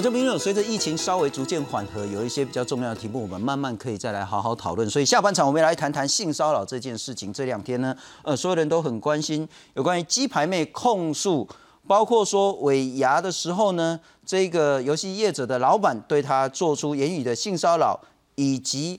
国家朋友，随着疫情稍微逐渐缓和，有一些比较重要的题目，我们慢慢可以再来好好讨论。所以下半场我们来谈谈性骚扰这件事情。这两天呢，呃，所有人都很关心有关于鸡排妹控诉，包括说尾牙的时候呢，这个游戏业者的老板对他做出言语的性骚扰，以及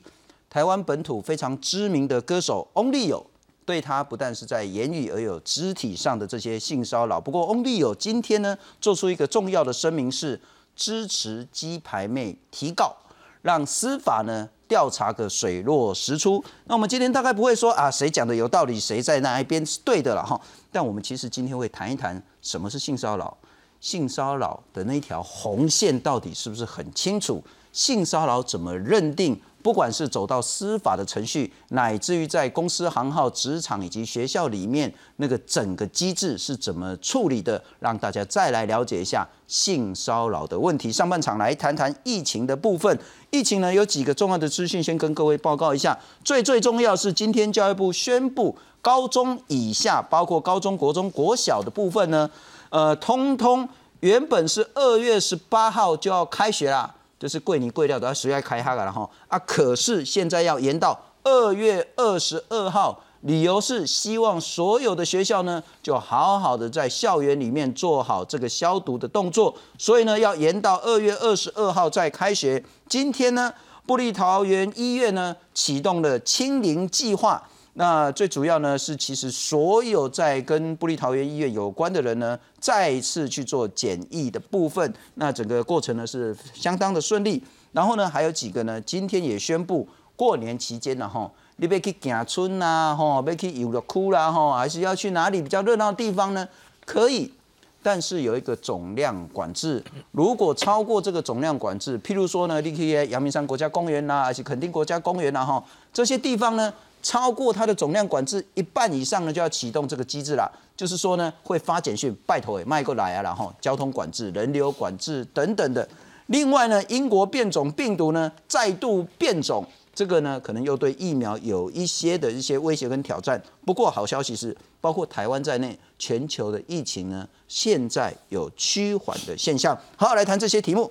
台湾本土非常知名的歌手翁立友对他不但是在言语，而有肢体上的这些性骚扰。不过翁立友今天呢，做出一个重要的声明是。支持鸡排妹提告，让司法呢调查个水落石出。那我们今天大概不会说啊，谁讲的有道理，谁在那一边是对的了哈。但我们其实今天会谈一谈什么是性骚扰，性骚扰的那条红线到底是不是很清楚？性骚扰怎么认定？不管是走到司法的程序，乃至于在公司行号、职场以及学校里面，那个整个机制是怎么处理的？让大家再来了解一下性骚扰的问题。上半场来谈谈疫情的部分。疫情呢有几个重要的资讯，先跟各位报告一下。最最重要是今天教育部宣布，高中以下，包括高中国中国小的部分呢，呃，通通原本是二月十八号就要开学啦。就是贵你贵料都要十月开哈了哈啊，可是现在要延到二月二十二号，理由是希望所有的学校呢就好好的在校园里面做好这个消毒的动作，所以呢要延到二月二十二号再开学。今天呢，布利桃园医院呢启动了清零计划。那最主要呢是，其实所有在跟布利桃园医院有关的人呢，再一次去做检疫的部分，那整个过程呢是相当的顺利。然后呢，还有几个呢，今天也宣布，过年期间呢，哈，你别去行村呐，哈，别去游乐区啦，哈，还是要去哪里比较热闹的地方呢？可以，但是有一个总量管制，如果超过这个总量管制，譬如说呢，你去阳明山国家公园呐，还是垦丁国家公园呐，哈，这些地方呢。超过它的总量管制一半以上呢，就要启动这个机制了。就是说呢，会发简讯，拜托诶，迈过来啊，然后交通管制、人流管制等等的。另外呢，英国变种病毒呢再度变种，这个呢可能又对疫苗有一些的一些威胁跟挑战。不过好消息是，包括台湾在内，全球的疫情呢现在有趋缓的现象。好，来谈这些题目。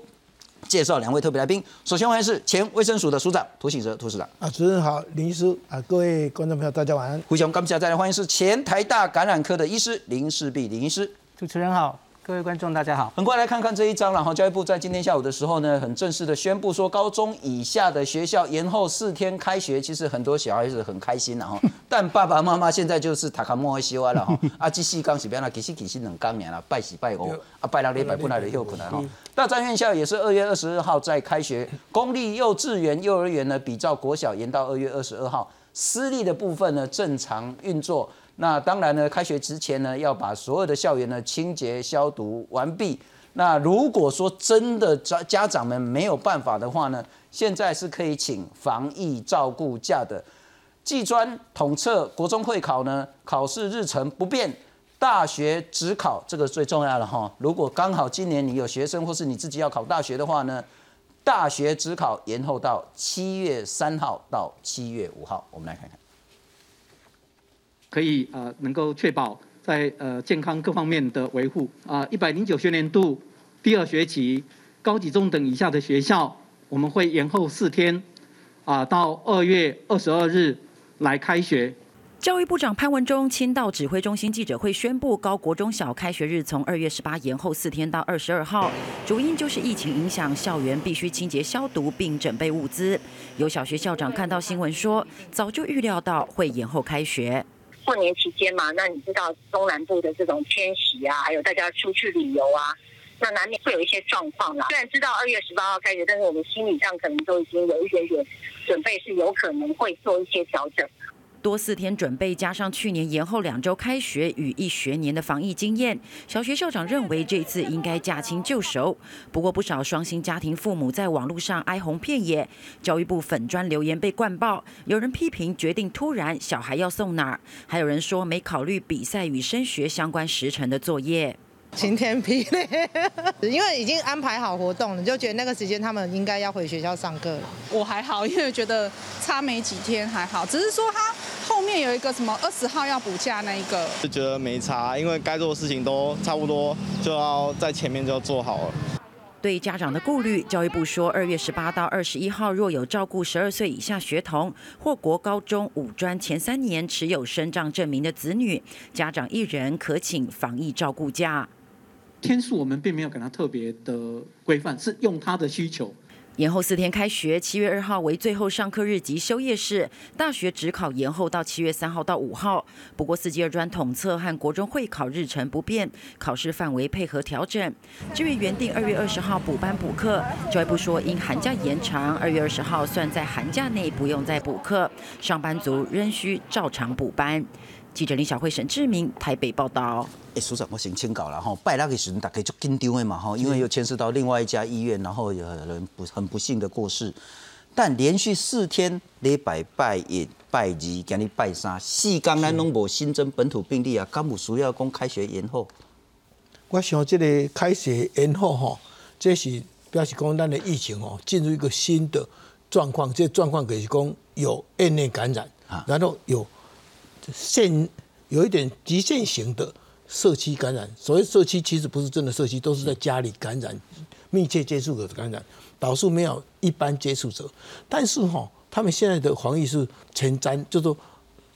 介绍两位特别来宾，首先欢迎是前卫生署的署长涂醒哲涂市长。啊，主持人好，林医师啊，各位观众朋友大家晚安。胡雄，刚下再来欢迎是前台大感染科的医师林世璧林医师。主持人好。各位观众，大家好。很快来看看这一张，然后教育部在今天下午的时候呢，很正式的宣布说，高中以下的学校延后四天开学。其实很多小孩子很开心了哈，但爸爸妈妈现在就是塔卡莫西啊了哈。啊，这四刚是变啦，其实其实两刚年了，拜喜拜五，啊拜两礼拜不来的又不来哈。大专院校也是二月二十二号再开学，公立幼稚园、幼儿园呢，比照国小延到二月二十二号，私立的部分呢正常运作。那当然呢，开学之前呢，要把所有的校园呢清洁消毒完毕。那如果说真的家家长们没有办法的话呢，现在是可以请防疫照顾假的。技专统测国中会考呢，考试日程不变，大学只考这个最重要的哈。如果刚好今年你有学生或是你自己要考大学的话呢，大学只考延后到七月三号到七月五号，我们来看看。可以呃，能够确保在呃健康各方面的维护啊。一百零九学年度第二学期高级中等以下的学校，我们会延后四天啊，到二月二十二日来开学。教育部长潘文忠亲到指挥中心记者会宣布，高国中小开学日从二月十八延后四天到二十二号，主因就是疫情影响，校园必须清洁消毒并准备物资。有小学校长看到新闻说，早就预料到会延后开学。过年期间嘛，那你知道中南部的这种迁徙啊，还有大家出去旅游啊，那难免会有一些状况啦。虽然知道二月十八号开始，但是我们心理上可能都已经有一点点准备，是有可能会做一些调整。多四天准备，加上去年延后两周开学与一学年的防疫经验，小学校长认为这次应该驾轻就熟。不过不少双薪家庭父母在网络上哀鸿遍野，教育部粉砖留言被灌爆，有人批评决定突然，小孩要送哪儿？还有人说没考虑比赛与升学相关时程的作业。晴天霹雳，因为已经安排好活动了，就觉得那个时间他们应该要回学校上课。我还好，因为觉得差没几天还好，只是说他后面有一个什么二十号要补假那一个，就觉得没差，因为该做的事情都差不多，就要在前面就要做好了。对家长的顾虑，教育部说，二月十八到二十一号，若有照顾十二岁以下学童或国高中五专前三年持有身障证明的子女，家长一人可请防疫照顾假。天数我们并没有给他特别的规范，是用他的需求。延后四天开学，七月二号为最后上课日及休业式。大学只考延后到七月三号到五号。不过四级二专统测和国中会考日程不变，考试范围配合调整。至于原定二月二十号补班补课，教育部说因寒假延长，二月二十号算在寒假内不用再补课，上班族仍需照常补班。记者林小慧、沈志明台北报道。哎，署长，我先请稿了哈。拜那个时，大概就紧张的嘛哈，因为又牵涉到另外一家医院，然后有人不很不幸的过世。但连续四天，礼拜拜一、拜二、今日拜三，四天咱拢无新增本土病例啊，敢有需要讲开学延后？我想这个开学延后哈，这是表示讲咱的疫情哦进入一个新的状况。这状况可是讲有院内感染，然后有限有一点极限型的。社区感染，所谓社区其实不是真的社区，都是在家里感染、密切接触者的感染，导数没有一般接触者。但是哈，他们现在的防疫是前瞻，就说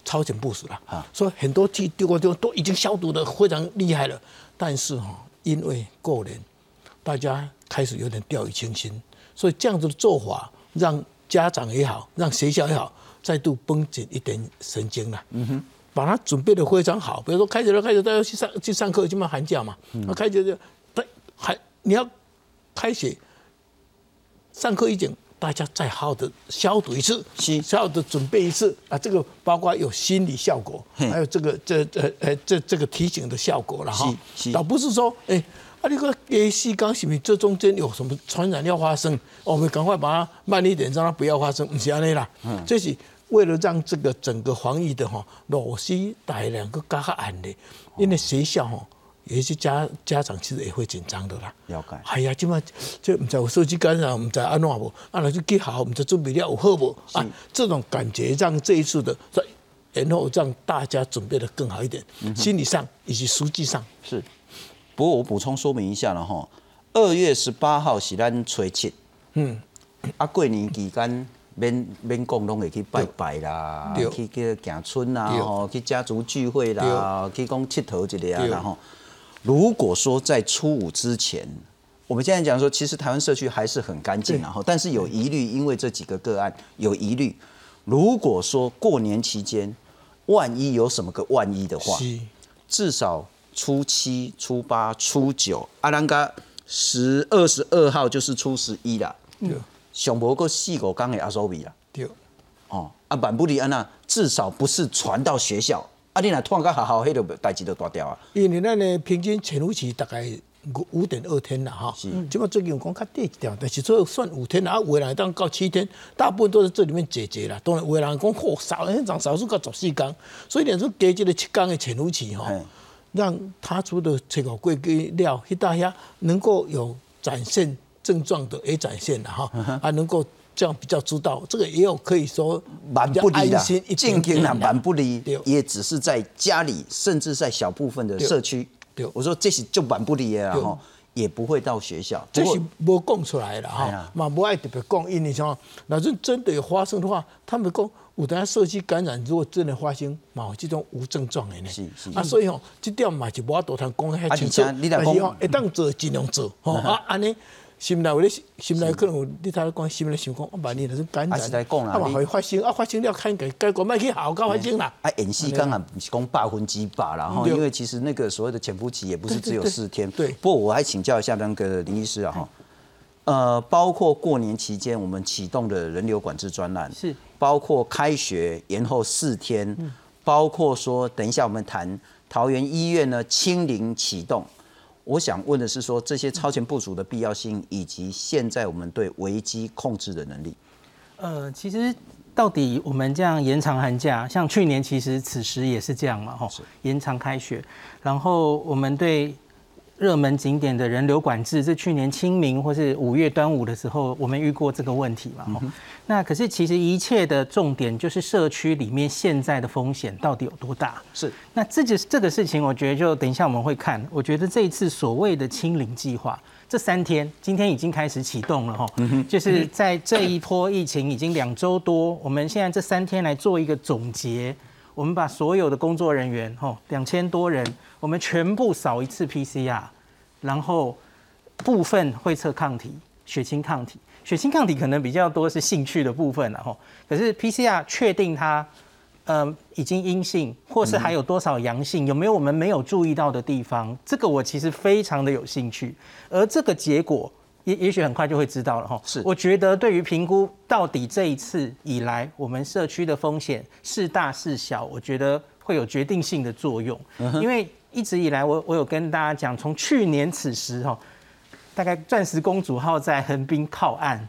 超前部署了啊，所以很多地丢过丢都已经消毒的非常厉害了。但是哈，因为过年，大家开始有点掉以轻心，所以这样子的做法让家长也好，让学校也好，再度绷紧一点神经了。嗯哼。把它准备的非常好，比如说开学了，开学大家去上去上课，就嘛寒假嘛，那开学就，还你要开学上课一点，大家再好好的消毒一次，好好的准备一次。啊，这个包括有心理效果，还有这个这呃呃这这个提醒的效果了哈，倒不是说哎啊你个给西刚是不是这中间有什么传染要发生，我们赶快把它慢一点，让它不要发生，不是安尼啦，这是。为了让这个整个防疫的哈老师带两个加暗的，因为学校哈有些家家长其实也会紧张的啦。了解。哎呀，今晚这唔知有手机感染，唔知安怎无，啊那就记好，唔知准备了有好无？啊，这种感觉让这一次的，然后让大家准备的更好一点，心理上以及实际上是。不过我补充说明一下了哈，二月十八号是咱初七，嗯，啊过年期间。免免讲，拢会去拜拜啦，去去行村啦，吼，去家族聚会啦，去讲佚佗一下啊，然后，如果说在初五之前，我们现在讲说，其实台湾社区还是很干净，然后，但是有疑虑，因为这几个个案有疑虑。如果说过年期间，万一有什么个万一的话，至少初七、初八、初九，阿兰嘎十二十二号就是初十一了。上无个四五天的阿苏比啦，对，哦，啊万不离安那，至少不是传到学校，啊你若突然间学校，迄个代志就大掉啊。因为咱呢平均潜伏期大概五五点二天啦，哈，是，即嘛最近讲较短一点，但是做算五天啊，未来当到七天，大部分都在这里面解决啦。当然，有人讲嚯少，人长少数到十四天，所以连说加这个七天的潜伏期哈，让他出的这个贵给料，一大家能够有展现。症状的也展现了哈，还能够这样比较知道，这个也有可以说蛮不离的，进京啊，蛮不离，也只是在家里，甚至在小部分的社区。我说这是就蛮不离的，然后也不会到学校，这是没讲出来了哈，嘛不爱特别讲，因为像那是真的有发生的话，他们讲有等下社区感染，如果真的发生，嘛这种无症状的呢，是是。啊，所以吼，这点嘛就无法多谈讲太清楚，但是吼一旦做尽量做，吼 啊安尼。心内有咧，心内可能有你睇讲，心内想讲，我万一那是感染，啊嘛会发生，啊发生了，看个结果卖去好高发生啦。啊，演戏刚好是讲百分之百啦，哈，因为其实那个所谓的潜伏期也不是只有四天。对。不过我还请教一下那个林医师啊，哈，呃，包括过年期间我们启动的人流管制专栏，是，包括开学延后四天，包括说等一下我们谈桃园医院呢清零启动。我想问的是，说这些超前部署的必要性，以及现在我们对危机控制的能力。呃，其实到底我们这样延长寒假，像去年其实此时也是这样嘛，吼，延长开学，然后我们对热门景点的人流管制，这去年清明或是五月端午的时候，我们遇过这个问题嘛？那可是其实一切的重点就是社区里面现在的风险到底有多大？是。那这就是这个事情，我觉得就等一下我们会看。我觉得这一次所谓的清零计划，这三天今天已经开始启动了哈，就是在这一波疫情已经两周多，我们现在这三天来做一个总结。我们把所有的工作人员，吼，两千多人，我们全部扫一次 PCR，然后部分会测抗体、血清抗体，血清抗体可能比较多是兴趣的部分了，吼。可是 PCR 确定它，呃，已经阴性，或是还有多少阳性，有没有我们没有注意到的地方？这个我其实非常的有兴趣，而这个结果。也也许很快就会知道了哈。是，我觉得对于评估到底这一次以来我们社区的风险是大是小，我觉得会有决定性的作用。因为一直以来我我有跟大家讲，从去年此时哈，大概钻石公主号在横滨靠岸，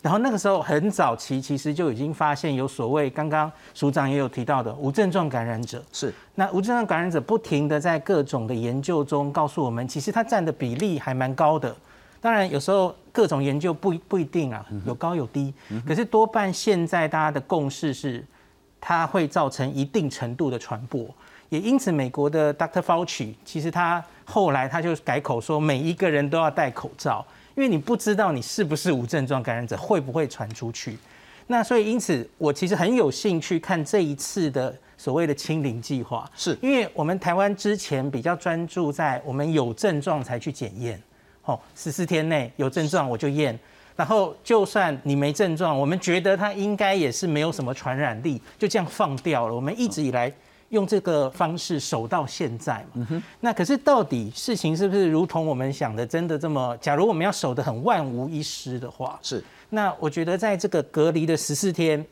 然后那个时候很早期其实就已经发现有所谓刚刚署长也有提到的无症状感染者。是，那无症状感染者不停的在各种的研究中告诉我们，其实它占的比例还蛮高的。当然，有时候各种研究不不一定啊，有高有低。可是多半现在大家的共识是，它会造成一定程度的传播。也因此，美国的 Dr. Fauci 其实他后来他就改口说，每一个人都要戴口罩，因为你不知道你是不是无症状感染者，会不会传出去。那所以因此，我其实很有兴趣看这一次的所谓的清零计划，是因为我们台湾之前比较专注在我们有症状才去检验。哦，十四天内有症状我就验，然后就算你没症状，我们觉得它应该也是没有什么传染力，就这样放掉了。我们一直以来用这个方式守到现在嘛。那可是到底事情是不是如同我们想的真的这么？假如我们要守得很万无一失的话，是。那我觉得在这个隔离的十四天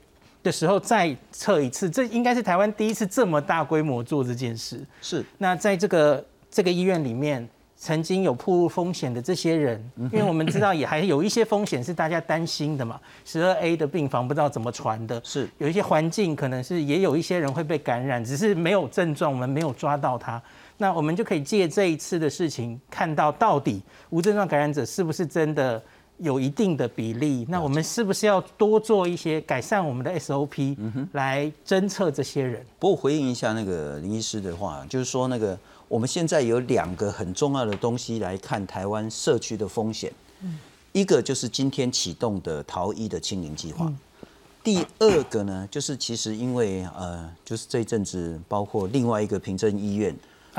的时候再测一次，这应该是台湾第一次这么大规模做这件事。是。那在这个这个医院里面。曾经有铺入风险的这些人，因为我们知道也还有一些风险是大家担心的嘛。十二 A 的病房不知道怎么传的，是有一些环境可能是也有一些人会被感染，只是没有症状，我们没有抓到他。那我们就可以借这一次的事情，看到到底无症状感染者是不是真的有一定的比例？那我们是不是要多做一些改善我们的 SOP，来侦测这些人？不过回应一下那个林医师的话，就是说那个。我们现在有两个很重要的东西来看台湾社区的风险，一个就是今天启动的逃逸的清零计划，第二个呢，就是其实因为呃，就是这一阵子包括另外一个平镇医院。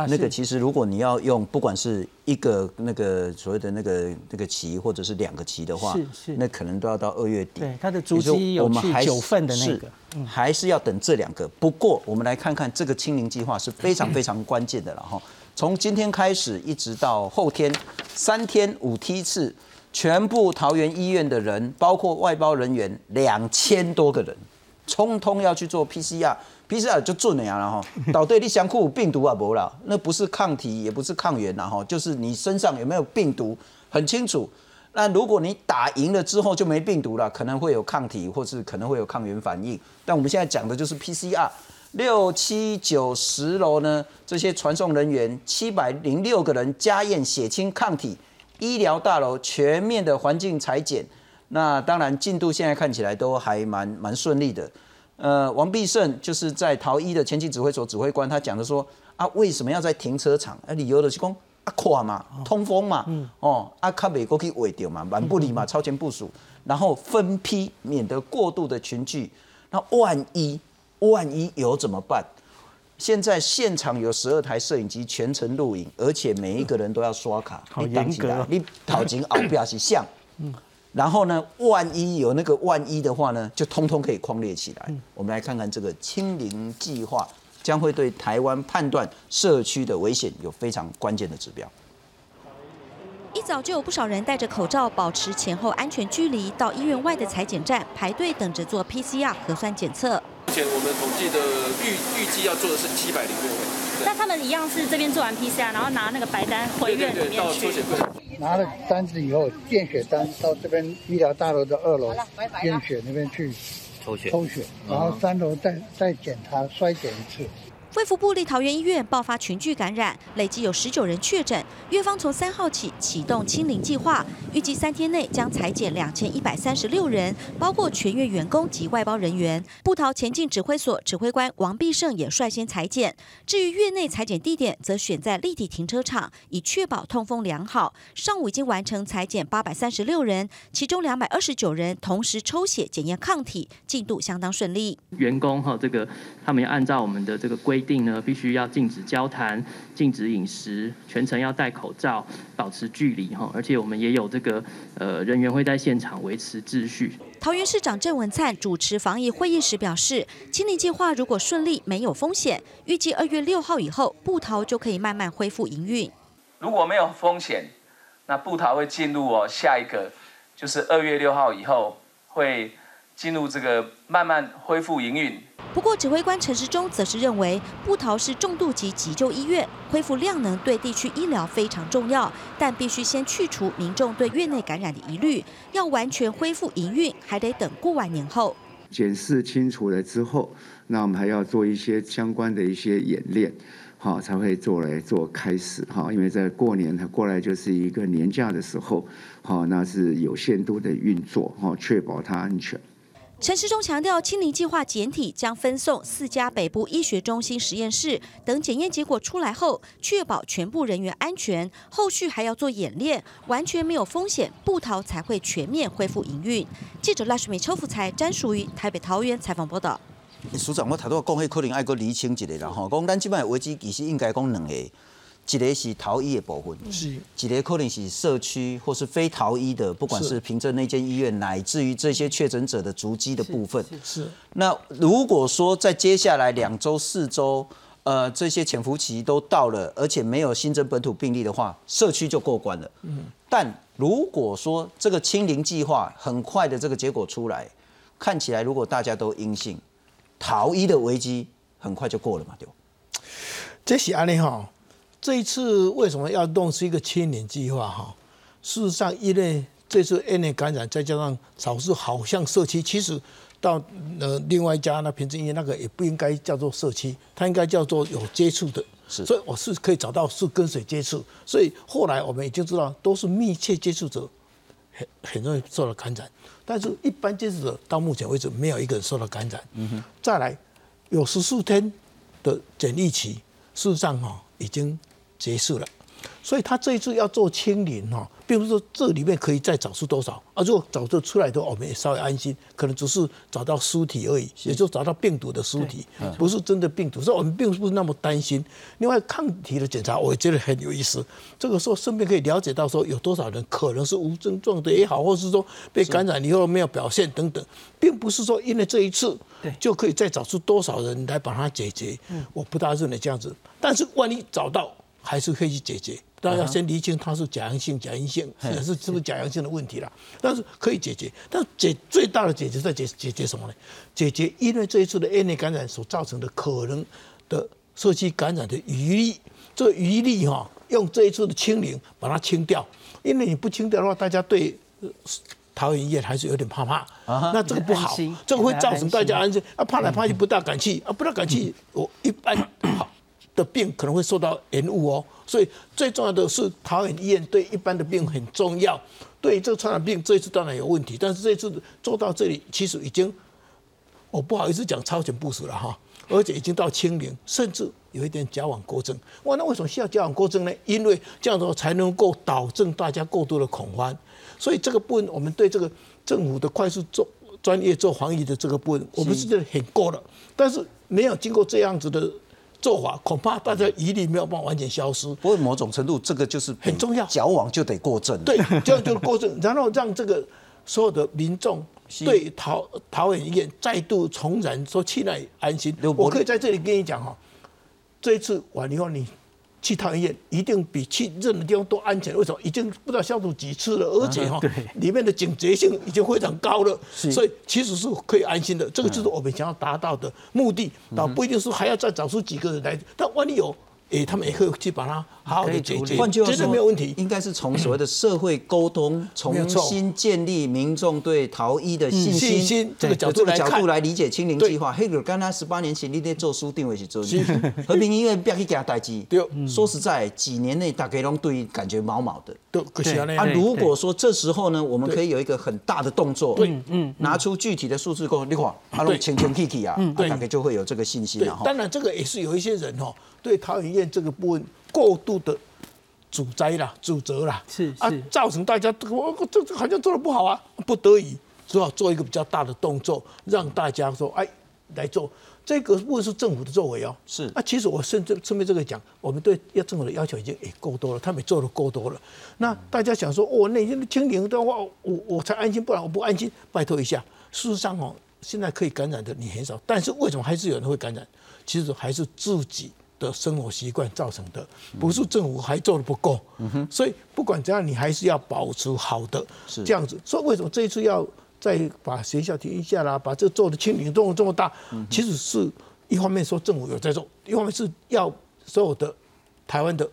那个其实，如果你要用，不管是一个那个所谓的那个那个旗，或者是两个旗的话，是是，那可能都要到二月底。对，它的足迹有去九份的那个，还是要等这两个。不过，我们来看看这个清零计划是非常非常关键的了哈。从今天开始一直到后天，三天五梯次，全部桃园医院的人，包括外包人员两千多个人，通通要去做 PCR。PCR 就准了呀，然 后导对你想库病毒啊，不啦，那不是抗体，也不是抗原，然后就是你身上有没有病毒，很清楚。那如果你打赢了之后就没病毒了，可能会有抗体，或是可能会有抗原反应。但我们现在讲的就是 PCR，六七九十楼呢，这些传送人员七百零六个人加验血清抗体，医疗大楼全面的环境裁剪。那当然进度现在看起来都还蛮蛮顺利的。呃，王必胜就是在逃一的前期指挥所指挥官，他讲的说啊，为什么要在停车场？啊，理由的是讲啊，垮嘛，通风嘛，哦，啊，卡美国可以围掉嘛，蛮不离嘛，超前部署，然后分批，免得过度的群聚。那万一万一有怎么办？现在现场有十二台摄影机全程录影，而且每一个人都要刷卡，好严格，你头前后边是像。然后呢，万一有那个万一的话呢，就通通可以框列起来。我们来看看这个清零计划将会对台湾判断社区的危险有非常关键的指标。一早就有不少人戴着口罩，保持前后安全距离，到医院外的裁剪站排队等着做 PCR 核酸检测。目前我们统计的预预计要做的是七百零六位。那他们一样是这边做完 PCR，然后拿那个白单回院里面去。拿了单子以后，验血单到这边医疗大楼的二楼验血那边去抽血，抽血，然后三楼再再检查衰减一次。卫福部立桃园医院爆发群聚感染，累计有十九人确诊。院方从三号起启动清零计划，预计三天内将裁减两千一百三十六人，包括全院员工及外包人员。布桃前进指挥所指挥官王必胜也率先裁减。至于院内裁减地点，则选在立体停车场，以确保通风良好。上午已经完成裁减八百三十六人，其中两百二十九人同时抽血检验抗体，进度相当顺利。员工哈，这个他们要按照我们的这个规。定呢，必须要禁止交谈、禁止饮食，全程要戴口罩、保持距离哈。而且我们也有这个呃人员会在现场维持秩序。桃园市长郑文灿主持防疫会议时表示，清零计划如果顺利，没有风险，预计二月六号以后，布桃就可以慢慢恢复营运。如果没有风险，那布桃会进入哦下一个，就是二月六号以后会进入这个慢慢恢复营运。不过，指挥官陈时中则是认为，布桃是重度级急救医院，恢复量能对地区医疗非常重要，但必须先去除民众对院内感染的疑虑，要完全恢复营运，还得等过完年后。检视清楚了之后，那我们还要做一些相关的一些演练，好才会做来做开始哈，因为在过年它过来就是一个年假的时候，好那是有限度的运作哈，确保它安全。陈时中强调，清零计划检体将分送四家北部医学中心实验室，等检验结果出来后，确保全部人员安全，后续还要做演练，完全没有风险，布桃才会全面恢复营运。记者赖淑美、邱福才、詹淑瑜，台北桃园采访报道。署长，我头拄讲，迄可能爱搁厘清一下啦吼，讲咱即摆危机其实应该讲两个。一个是逃医的部分，是；一个可能是社区或是非逃医的，不管是凭证那间医院，乃至于这些确诊者的足迹的部分。是。那如果说在接下来两周、四周，呃，这些潜伏期都到了，而且没有新增本土病例的话，社区就过关了。嗯。但如果说这个清零计划很快的这个结果出来，看起来如果大家都阴性，逃医的危机很快就过了嘛？对。这是安尼哈。这一次为什么要弄是一个千年计划哈？事实上，因为这次 N 类感染，再加上少数好像社区，其实到呃另外一家那平镇医院那个也不应该叫做社区，它应该叫做有接触的。所以我是可以找到是跟谁接触。所以后来我们已经知道，都是密切接触者很很容易受到感染，但是一般接触者到目前为止没有一个人受到感染。嗯哼。再来有十四天的检疫期，事实上哈已经。结束了，所以他这一次要做清零哈，并不是说这里面可以再找出多少，啊，如果找出出来的，我们也稍微安心，可能只是找到尸体而已，也就找到病毒的尸体，不是真的病毒，所以我们并不是那么担心。另外抗体的检查，我也觉得很有意思，这个时候顺便可以了解到说有多少人可能是无症状的也好，或是说被感染以后没有表现等等，并不是说因为这一次就可以再找出多少人来把它解决，我不大认为这样子，但是万一找到。还是可以去解决，但要先厘清它是假阳性、假阴性，也是是不是假阳性的问题了。但是可以解决，但解最大的解决在解解决什么呢？解决因为这一次的 A 类感染所造成的可能的社区感染的余力，这个余力哈，用这一次的清零把它清掉。因为你不清掉的话，大家对桃园医院还是有点怕怕。那这个不好，这个会造成大家安心啊，怕来怕去不大敢去啊，不大敢去。我一般 好。的病可能会受到延误哦，所以最重要的是桃园医院对一般的病很重要。对这个传染病这一次当然有问题，但是这次做到这里，其实已经我不好意思讲超前部署了哈，而且已经到清零，甚至有一点矫枉过正。哇，那为什么需要矫枉过正呢？因为这样的话才能够导致大家过度的恐慌。所以这个部分，我们对这个政府的快速做专业做防疫的这个部分，我们是觉得很够了。但是没有经过这样子的。做法恐怕大家疑虑没有办法完全消失。不过某种程度，这个就是很重要，矫枉就得过正。对，这样就过正，然后让这个所有的民众对桃桃园医院再度重燃说起来安心。我可以在这里跟你讲哈，这一次完以后你。去桃园医院一定比去任何地方都安全。为什么？已经不知道消毒几次了，而且哈，里面的警觉性已经非常高了，所以其实是可以安心的。这个就是我们想要达到的目的。倒不一定说还要再找出几个人来，但万一有诶，他们也会去把它好好的解决，换句话绝对没有问题。应该是从所谓的社会沟通，重新建立民众对逃逸的信心，这个角度来角度来理解清零计划。黑格刚才十八年前你在做书定位是。做 和平医院不要去给他代机。对，说实在，几年内大概拢对感觉毛毛的。对，啊，如果说这时候呢，我们可以有一个很大的动作，对，嗯，拿出具体的数字过，你看，啊，拢清清气气啊，大概就会有这个信心了当然，这个也是有一些人哦。对桃园医院这个部分过度的主灾啦、主责啦，是啊，造成大家我这这好像做的不好啊，不得已只好做一个比较大的动作，让大家说哎来做这个部分是政府的作为哦。是啊，其实我甚至顺便这个讲，我们对要政府的要求已经也够多了，他们做的够多了。那大家想说，哦，那些清零的话，我我才安心，不然我不安心。拜托一下，事实上哦，现在可以感染的你很少，但是为什么还是有人会感染？其实还是自己。的生活习惯造成的，不是政府还做的不够，所以不管怎样，你还是要保持好的这样子。所以为什么这一次要再把学校停一下啦，把这做的清零动作这么大？其实是一方面说政府有在做，一方面是要所有的台湾的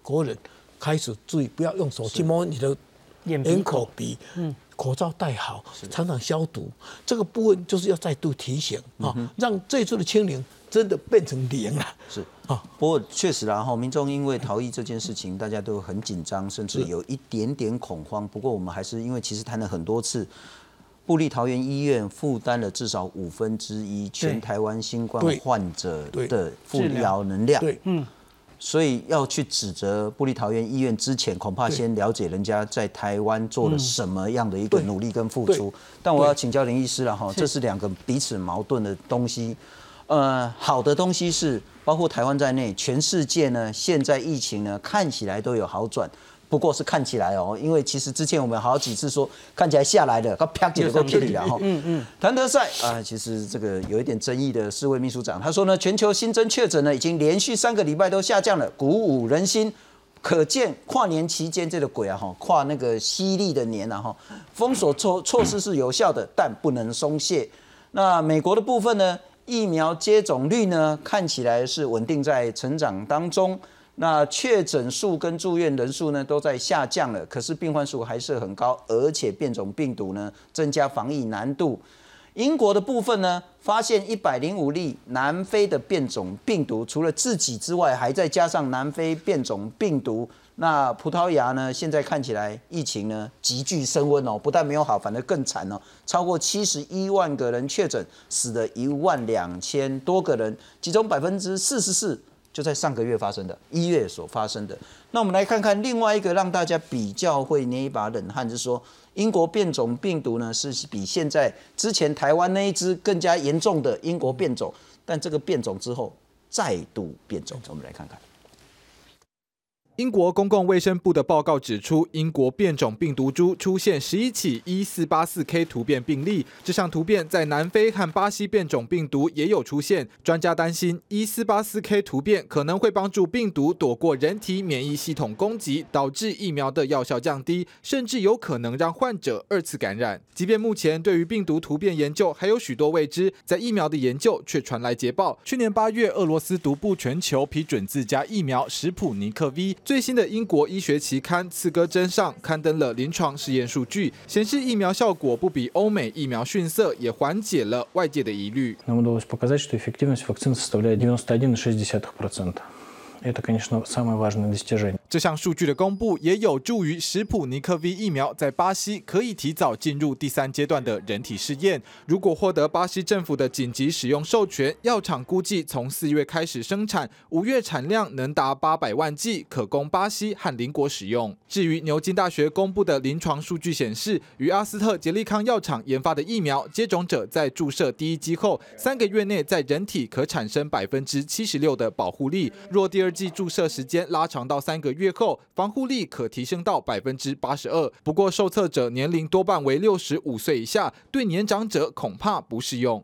国人开始注意，不要用手去摸你的眼、口、鼻，嗯，口罩戴好，常常消毒。这个部分就是要再度提醒啊，让这一次的清零。真的变成零了，是。啊。不过确实啦，哈，民众因为逃逸这件事情，大家都很紧张，甚至有一点点恐慌。不过我们还是因为其实谈了很多次，布利桃园医院负担了至少五分之一全台湾新冠患者的治疗能量，对，嗯。所以要去指责布利桃园医院之前，恐怕先了解人家在台湾做了什么样的一个努力跟付出。但我要请教林医师了哈，这是两个彼此矛盾的东西。呃，好的东西是包括台湾在内，全世界呢，现在疫情呢看起来都有好转，不过是看起来哦，因为其实之前我们好几次说看起来下来的，它啪几个都霹雳了哈。嗯嗯。谭德赛啊，其实这个有一点争议的世卫秘书长，他说呢，全球新增确诊呢已经连续三个礼拜都下降了，鼓舞人心。可见跨年期间这个鬼啊哈，跨那个犀利的年啊哈，封锁措措施是有效的，但不能松懈。那美国的部分呢？疫苗接种率呢，看起来是稳定在成长当中。那确诊数跟住院人数呢，都在下降了。可是病患数还是很高，而且变种病毒呢，增加防疫难度。英国的部分呢，发现一百零五例南非的变种病毒，除了自己之外，还在加上南非变种病毒。那葡萄牙呢？现在看起来疫情呢急剧升温哦，不但没有好，反而更惨哦。超过七十一万个人确诊，死了一万两千多个人，其中百分之四十四就在上个月发生的，一月所发生的。那我们来看看另外一个让大家比较会捏一把冷汗，就是说英国变种病毒呢是比现在之前台湾那一只更加严重的英国变种，但这个变种之后再度变种，我们来看看。英国公共卫生部的报告指出，英国变种病毒株出现十一起一四八四 K 突变病例。这项突变在南非和巴西变种病毒也有出现。专家担心，一四八四 K 突变可能会帮助病毒躲过人体免疫系统攻击，导致疫苗的药效降低，甚至有可能让患者二次感染。即便目前对于病毒突变研究还有许多未知，在疫苗的研究却传来捷报。去年八月，俄罗斯独步全球批准自家疫苗史普尼克 V。最新的英国医学期刊《刺哥针》上刊登了临床试验数据，显示疫苗效果不比欧美疫苗逊色，也缓解了外界的疑虑。Нам удалось показать, что эффективность вакцины составляет 91,6%. Это, конечно, самое важное достижение. 这项数据的公布也有助于史普尼克 V 疫苗在巴西可以提早进入第三阶段的人体试验。如果获得巴西政府的紧急使用授权，药厂估计从四月开始生产，五月产量能达八百万剂，可供巴西和邻国使用。至于牛津大学公布的临床数据显示，与阿斯特捷利康药厂研发的疫苗，接种者在注射第一剂后三个月内在人体可产生百分之七十六的保护力。若第二剂注射时间拉长到三个月。月后，防护力可提升到百分之八十二。不过，受测者年龄多半为六十五岁以下，对年长者恐怕不适用。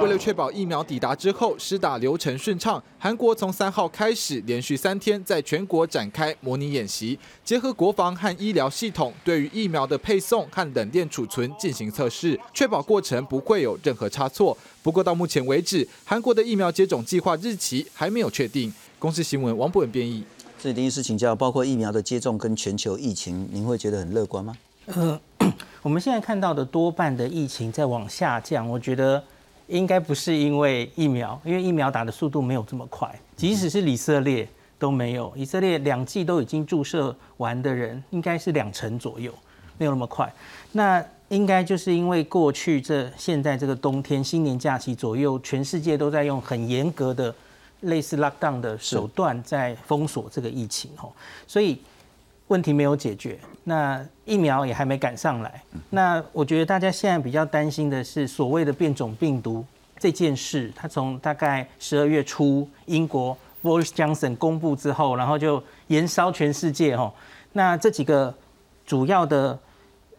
为了确保疫苗抵达之后施打流程顺畅，韩国从三号开始连续三天在全国展开模拟演习，结合国防和医疗系统，对于疫苗的配送和冷链储存进行测试，确保过程不会有任何差错。不过到目前为止，韩国的疫苗接种计划日期还没有确定。公司新闻王博文编译。这里第一次请教，包括疫苗的接种跟全球疫情，您会觉得很乐观吗？呃，我们现在看到的多半的疫情在往下降，我觉得应该不是因为疫苗，因为疫苗打的速度没有这么快，即使是以色列都没有，以色列两剂都已经注射完的人，应该是两成左右，没有那么快。那应该就是因为过去这现在这个冬天新年假期左右，全世界都在用很严格的。类似 lockdown 的手段在封锁这个疫情哦，所以问题没有解决，那疫苗也还没赶上来。那我觉得大家现在比较担心的是所谓的变种病毒这件事，它从大概十二月初英国 Boris Johnson 公布之后，然后就延烧全世界哦。那这几个主要的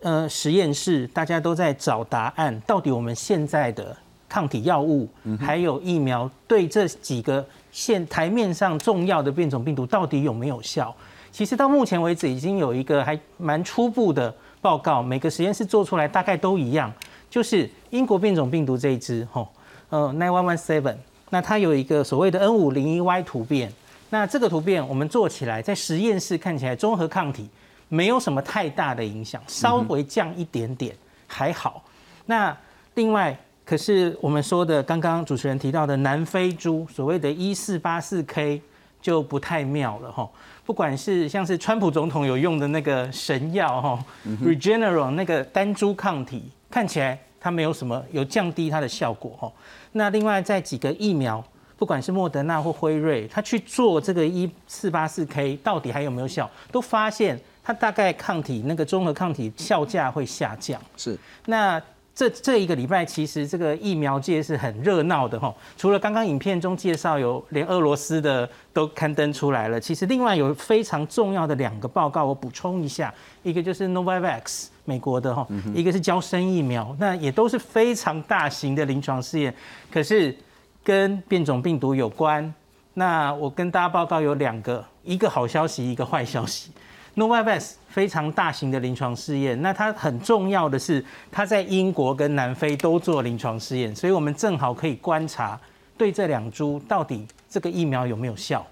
呃实验室，大家都在找答案，到底我们现在的。抗体药物还有疫苗，对这几个现台面上重要的变种病毒到底有没有效？其实到目前为止，已经有一个还蛮初步的报告，每个实验室做出来大概都一样，就是英国变种病毒这一支，吼，呃，nine one one seven，那它有一个所谓的 N 五零一 Y 突变，那这个突变我们做起来在实验室看起来综合抗体没有什么太大的影响，稍微降一点点还好。那另外。可是我们说的刚刚主持人提到的南非猪，所谓的一四八四 K 就不太妙了哈。不管是像是川普总统有用的那个神药哈，Regeneron 那个单株抗体，看起来它没有什么有降低它的效果哈。那另外在几个疫苗，不管是莫德纳或辉瑞，他去做这个一四八四 K 到底还有没有效，都发现它大概抗体那个综合抗体效价会下降。是那。这这一个礼拜，其实这个疫苗界是很热闹的哈。除了刚刚影片中介绍有连俄罗斯的都刊登出来了，其实另外有非常重要的两个报告，我补充一下，一个就是 Novavax 美国的哈，一个是交生疫苗，那也都是非常大型的临床试验，可是跟变种病毒有关。那我跟大家报告有两个，一个好消息，一个坏消息。Novavax 非常大型的临床试验，那它很重要的是，它在英国跟南非都做临床试验，所以我们正好可以观察对这两株到底这个疫苗有没有效。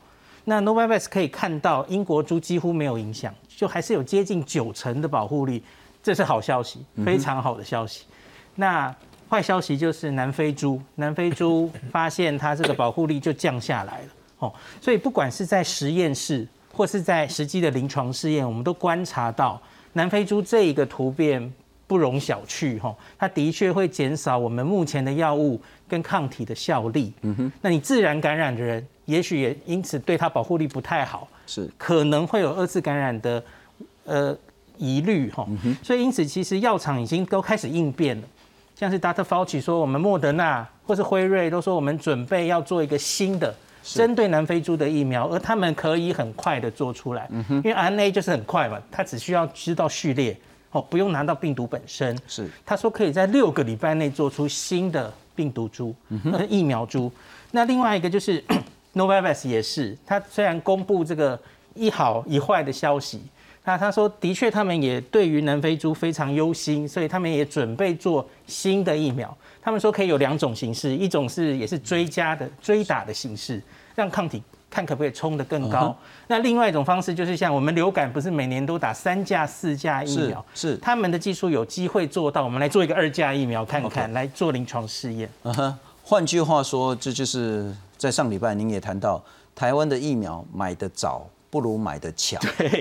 那 Novavax 可以看到英国株几乎没有影响，就还是有接近九成的保护力，这是好消息，非常好的消息。那坏消息就是南非猪，南非猪 发现它这个保护力就降下来了哦，所以不管是在实验室。或是在实际的临床试验，我们都观察到南非猪这一个突变不容小觑，哈，它的确会减少我们目前的药物跟抗体的效力。嗯哼，那你自然感染的人，也许也因此对它保护力不太好，是可能会有二次感染的呃疑虑，哈。所以因此，其实药厂已经都开始应变了，像是 Dr. Fauci 说，我们莫德纳或是辉瑞都说，我们准备要做一个新的。针对南非猪的疫苗，而他们可以很快的做出来，因为 RNA 就是很快嘛，它只需要知道序列，哦，不用拿到病毒本身。是，他说可以在六个礼拜内做出新的病毒株，呃，疫苗株。那另外一个就是 Novavax 也是，他虽然公布这个一好一坏的消息。那他说，的确，他们也对于南非猪非常忧心，所以他们也准备做新的疫苗。他们说可以有两种形式，一种是也是追加的追打的形式，让抗体看可不可以冲得更高。那另外一种方式就是像我们流感不是每年都打三价四价疫苗，是他们的技术有机会做到，我们来做一个二价疫苗看看，来做临床试验。嗯哼，换句话说，这就是在上礼拜您也谈到，台湾的疫苗买得早。不如买的巧，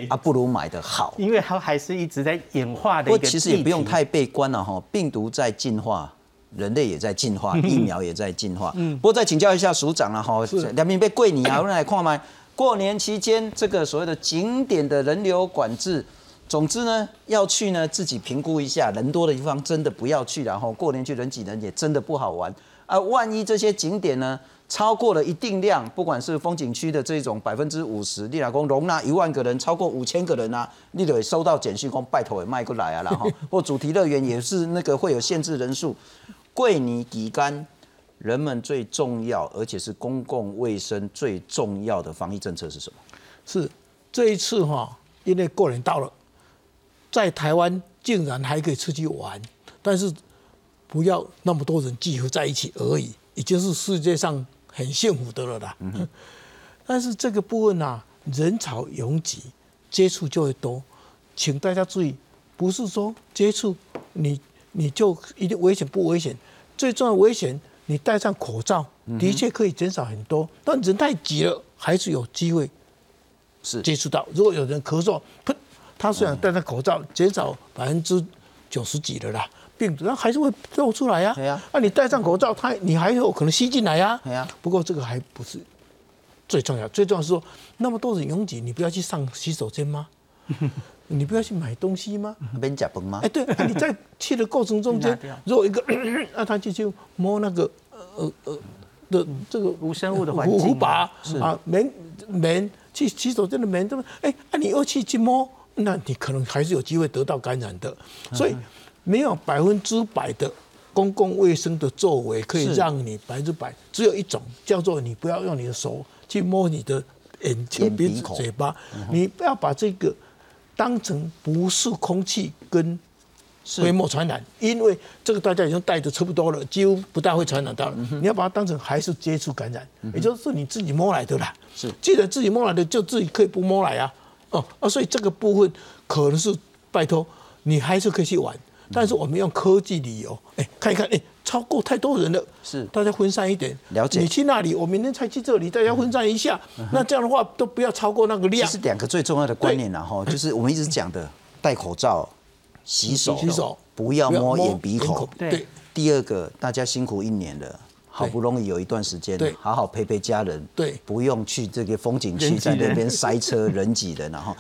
啊，不如买的好，因为它还是一直在演化的。不过其实也不用太悲观了哈，病毒在进化，人类也在进化，疫苗也在进化。嗯，不过再请教一下署长了哈，两边被跪你啊，我们来看嘛。过年期间这个所谓的景点的人流管制，总之呢要去呢自己评估一下，人多的地方真的不要去，然后过年去人挤人也真的不好玩啊。万一这些景点呢？超过了一定量，不管是风景区的这种百分之五十，你老公容纳一万个人，超过五千个人啊，你得收到简讯，公拜托也卖过来啊，然后 或主题乐园也是那个会有限制人数。桂尼吉干人们最重要，而且是公共卫生最重要的防疫政策是什么？是这一次哈，因为过年到了，在台湾竟然还可以出去玩，但是不要那么多人聚合在一起而已，已经是世界上很幸福的了啦。但是这个部分啊，人潮拥挤，接触就会多，请大家注意，不是说接触你你就一定危险不危险，最重要危险，你戴上口罩的确可以减少很多，但人太挤了，还是有机会是接触到。如果有人咳嗽，噗，他虽然戴上口罩，减少百分之九十几的啦。病毒，它还是会露出来呀。对呀。啊，你戴上口罩，它你还有可能吸进来呀。对呀。不过这个还不是最重要，最重要是说那么多人拥挤，你不要去上洗手间吗？你不要去买东西吗？边假崩吗？哎，对，你在去的过程中间，如果一个，那他就去摸那个呃呃的这个无生物的环境，壶把啊门门去洗手间的门，对不对？哎，啊你又去去摸，那你可能还是有机会得到感染的，所以。没有百分之百的公共卫生的作为可以让你百分之百，只有一种叫做你不要用你的手去摸你的眼睛、鼻子、嘴巴，你不要把这个当成不是空气跟飞沫传染，因为这个大家已经带的差不多了，几乎不大会传染到了。你要把它当成还是接触感染，也就是你自己摸来的啦。是，既然自己摸来的，就自己可以不摸来啊。哦啊，所以这个部分可能是拜托你还是可以去玩。但是我们用科技旅游，哎，看一看，哎，超过太多人了，是大家分散一点，了解。你去那里，我明天才去这里，大家分散一下，那这样的话都不要超过那个量。其实两个最重要的观念然后就是我们一直讲的，戴口罩、洗手、洗手，不要摸眼鼻口。对。第二个，大家辛苦一年了。好不容易有一段时间，好好陪陪家人，对，不用去这个风景区，在那边塞车 人挤人，然后